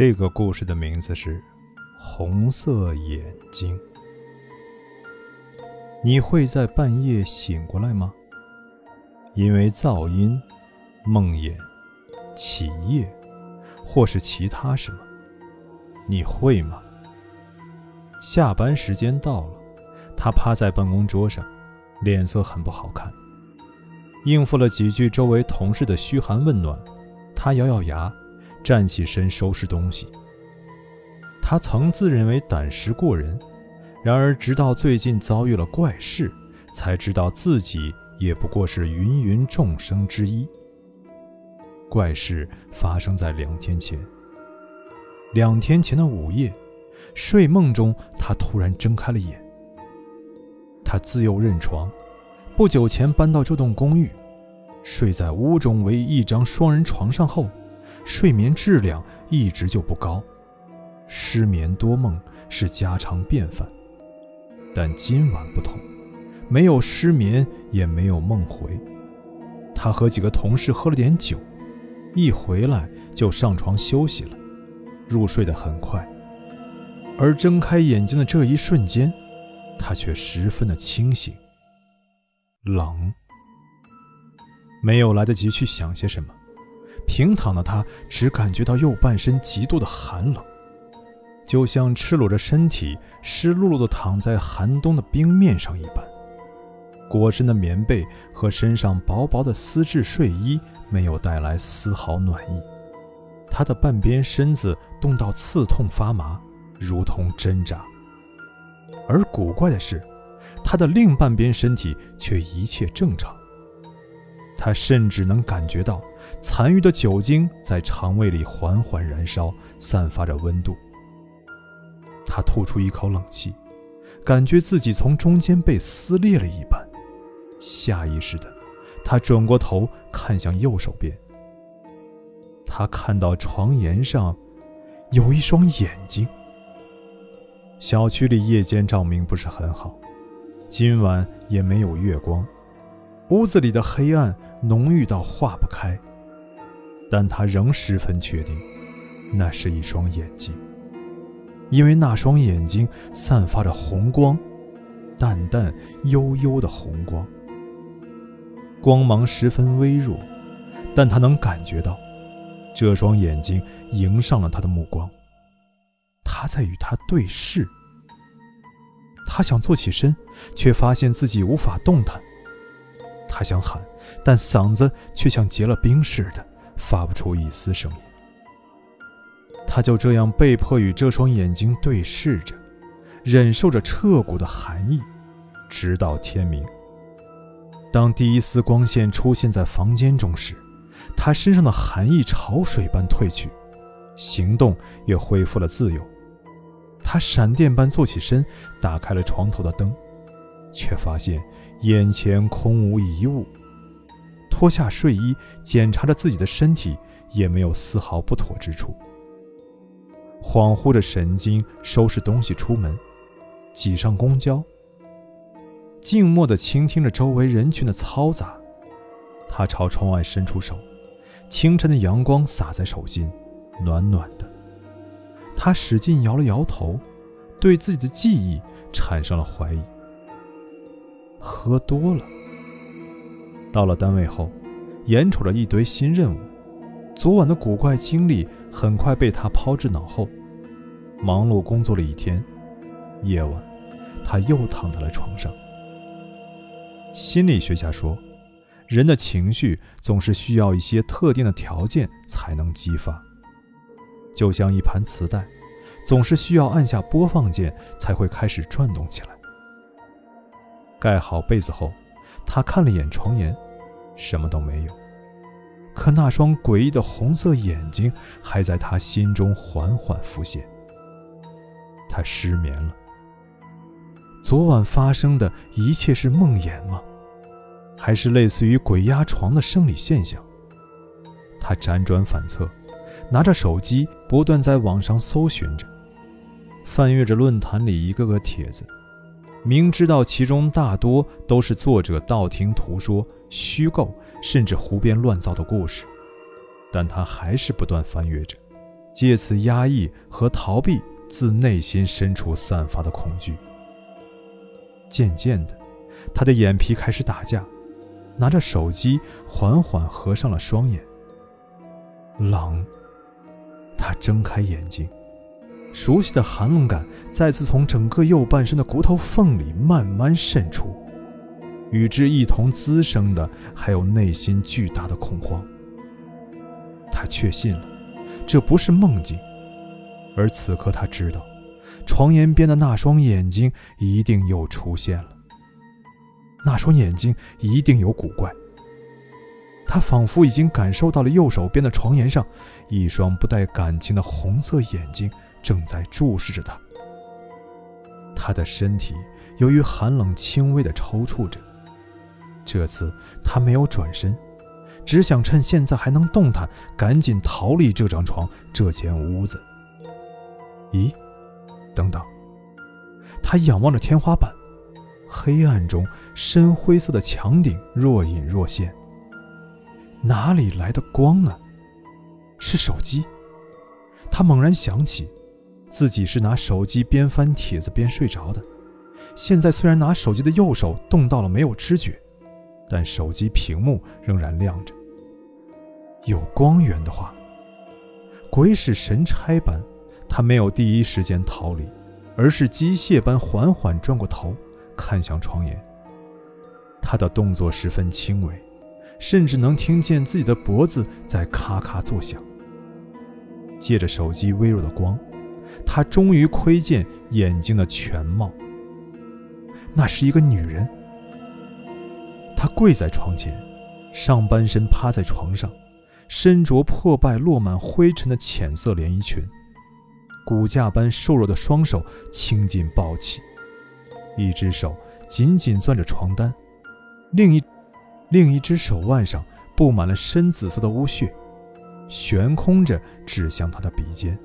这个故事的名字是《红色眼睛》。你会在半夜醒过来吗？因为噪音、梦魇、起夜，或是其他什么？你会吗？下班时间到了，他趴在办公桌上，脸色很不好看。应付了几句周围同事的嘘寒问暖，他咬咬牙。站起身收拾东西。他曾自认为胆识过人，然而直到最近遭遇了怪事，才知道自己也不过是芸芸众生之一。怪事发生在两天前。两天前的午夜，睡梦中他突然睁开了眼。他自幼认床，不久前搬到这栋公寓，睡在屋中唯一一张双人床上后。睡眠质量一直就不高，失眠多梦是家常便饭。但今晚不同，没有失眠，也没有梦回。他和几个同事喝了点酒，一回来就上床休息了，入睡得很快。而睁开眼睛的这一瞬间，他却十分的清醒。冷，没有来得及去想些什么。平躺的他只感觉到右半身极度的寒冷，就像赤裸着身体、湿漉漉的躺在寒冬的冰面上一般。裹身的棉被和身上薄薄的丝质睡衣没有带来丝毫暖意，他的半边身子冻到刺痛发麻，如同针扎。而古怪的是，他的另半边身体却一切正常。他甚至能感觉到残余的酒精在肠胃里缓缓燃烧，散发着温度。他吐出一口冷气，感觉自己从中间被撕裂了一般。下意识的，他转过头看向右手边。他看到床沿上有一双眼睛。小区里夜间照明不是很好，今晚也没有月光。屋子里的黑暗浓郁到化不开，但他仍十分确定，那是一双眼睛，因为那双眼睛散发着红光，淡淡幽幽的红光，光芒十分微弱，但他能感觉到，这双眼睛迎上了他的目光，他在与他对视。他想坐起身，却发现自己无法动弹。他想喊，但嗓子却像结了冰似的，发不出一丝声音。他就这样被迫与这双眼睛对视着，忍受着彻骨的寒意，直到天明。当第一丝光线出现在房间中时，他身上的寒意潮水般退去，行动也恢复了自由。他闪电般坐起身，打开了床头的灯。却发现眼前空无一物，脱下睡衣检查着自己的身体，也没有丝毫不妥之处。恍惚着神经，收拾东西出门，挤上公交，静默地倾听着周围人群的嘈杂。他朝窗外伸出手，清晨的阳光洒在手心，暖暖的。他使劲摇了摇头，对自己的记忆产生了怀疑。喝多了，到了单位后，眼瞅着一堆新任务，昨晚的古怪经历很快被他抛至脑后。忙碌工作了一天，夜晚，他又躺在了床上。心理学家说，人的情绪总是需要一些特定的条件才能激发，就像一盘磁带，总是需要按下播放键才会开始转动起来。盖好被子后，他看了眼床沿，什么都没有。可那双诡异的红色眼睛还在他心中缓缓浮现。他失眠了。昨晚发生的一切是梦魇吗？还是类似于鬼压床的生理现象？他辗转反侧，拿着手机不断在网上搜寻着，翻阅着论坛里一个个帖子。明知道其中大多都是作者道听途说、虚构甚至胡编乱造的故事，但他还是不断翻阅着，借此压抑和逃避自内心深处散发的恐惧。渐渐的，他的眼皮开始打架，拿着手机缓缓合上了双眼。冷。他睁开眼睛，熟悉的寒冷感再次从整个右半身的骨头缝里慢慢渗出，与之一同滋生的还有内心巨大的恐慌。他确信了，这不是梦境，而此刻他知道，床沿边的那双眼睛一定又出现了。那双眼睛一定有古怪。他仿佛已经感受到了右手边的床沿上，一双不带感情的红色眼睛正在注视着他。他的身体由于寒冷轻微的抽搐着。这次他没有转身，只想趁现在还能动弹，赶紧逃离这张床、这间屋子。咦，等等！他仰望着天花板，黑暗中深灰色的墙顶若隐若现。哪里来的光呢？是手机。他猛然想起，自己是拿手机边翻帖子边睡着的。现在虽然拿手机的右手动到了没有知觉，但手机屏幕仍然亮着。有光源的话，鬼使神差般，他没有第一时间逃离，而是机械般缓缓转过头，看向窗沿。他的动作十分轻微。甚至能听见自己的脖子在咔咔作响。借着手机微弱的光，他终于窥见眼睛的全貌。那是一个女人。她跪在床前，上半身趴在床上，身着破败落满灰尘的浅色连衣裙，骨架般瘦弱的双手轻劲抱起，一只手紧紧攥着床单，另一。另一只手腕上布满了深紫色的污血，悬空着指向他的鼻尖。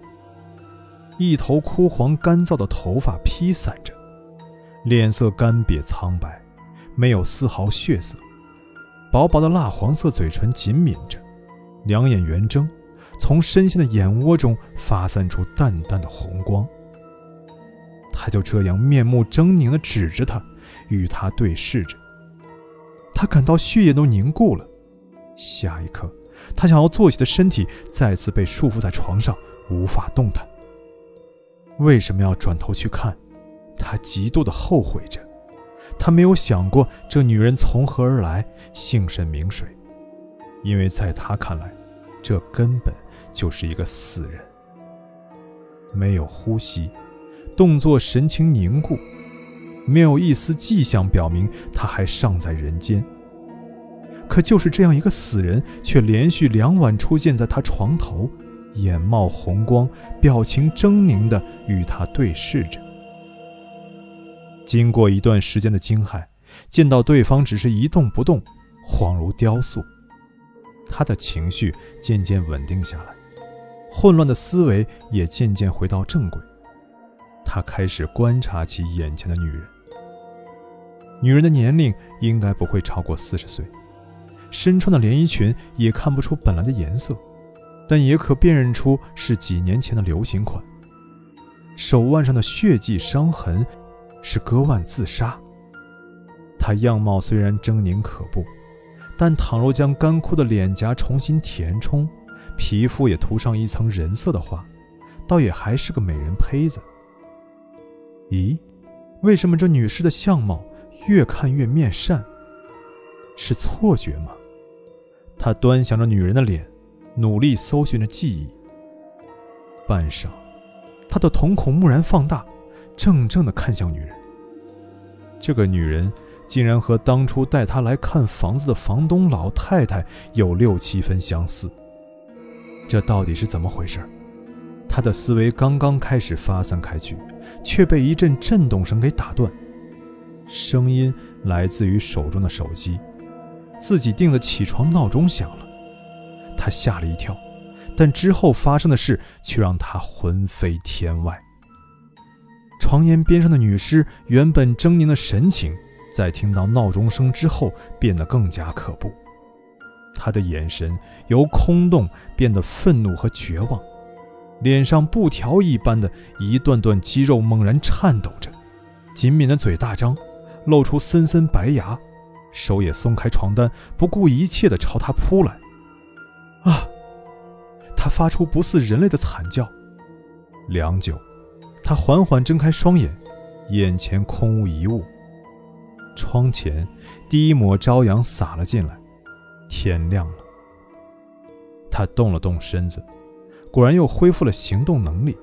一头枯黄干燥的头发披散着，脸色干瘪苍白，没有丝毫血色。薄薄的蜡黄色嘴唇紧抿着，两眼圆睁，从深陷的眼窝中发散出淡淡的红光。他就这样面目狰狞地指着他，与他对视着。他感到血液都凝固了，下一刻，他想要坐起的身体再次被束缚在床上，无法动弹。为什么要转头去看？他极度的后悔着。他没有想过这女人从何而来，姓甚名谁，因为在他看来，这根本就是一个死人。没有呼吸，动作神情凝固。没有一丝迹象表明他还尚在人间。可就是这样一个死人，却连续两晚出现在他床头，眼冒红光，表情狰狞地与他对视着。经过一段时间的惊骇，见到对方只是一动不动，恍如雕塑，他的情绪渐渐稳定下来，混乱的思维也渐渐回到正轨。他开始观察起眼前的女人。女人的年龄应该不会超过四十岁，身穿的连衣裙也看不出本来的颜色，但也可辨认出是几年前的流行款。手腕上的血迹伤痕是割腕自杀。她样貌虽然狰狞可怖，但倘若将干枯的脸颊重新填充，皮肤也涂上一层人色的话，倒也还是个美人胚子。咦，为什么这女士的相貌？越看越面善，是错觉吗？他端详着女人的脸，努力搜寻着记忆。半晌，他的瞳孔蓦然放大，怔怔地看向女人。这个女人竟然和当初带他来看房子的房东老太太有六七分相似。这到底是怎么回事？他的思维刚刚开始发散开去，却被一阵震动声给打断。声音来自于手中的手机，自己定的起床闹钟响了，他吓了一跳，但之后发生的事却让他魂飞天外。床沿边上的女尸原本狰狞的神情，在听到闹钟声之后变得更加可怖，她的眼神由空洞变得愤怒和绝望，脸上布条一般的一段段肌肉猛然颤抖着，紧抿的嘴大张，露出森森白牙，手也松开床单，不顾一切的朝他扑来。啊！他发出不似人类的惨叫。良久，他缓缓睁开双眼，眼前空无一物。窗前第一抹朝阳洒了进来，天亮了。他动了动身子，果然又恢复了行动能力。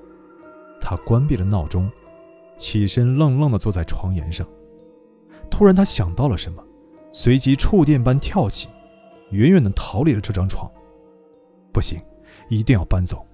他关闭了闹钟，起身愣愣地坐在床沿上。突然，他想到了什么，随即触电般跳起，远远地逃离了这张床。不行，一定要搬走。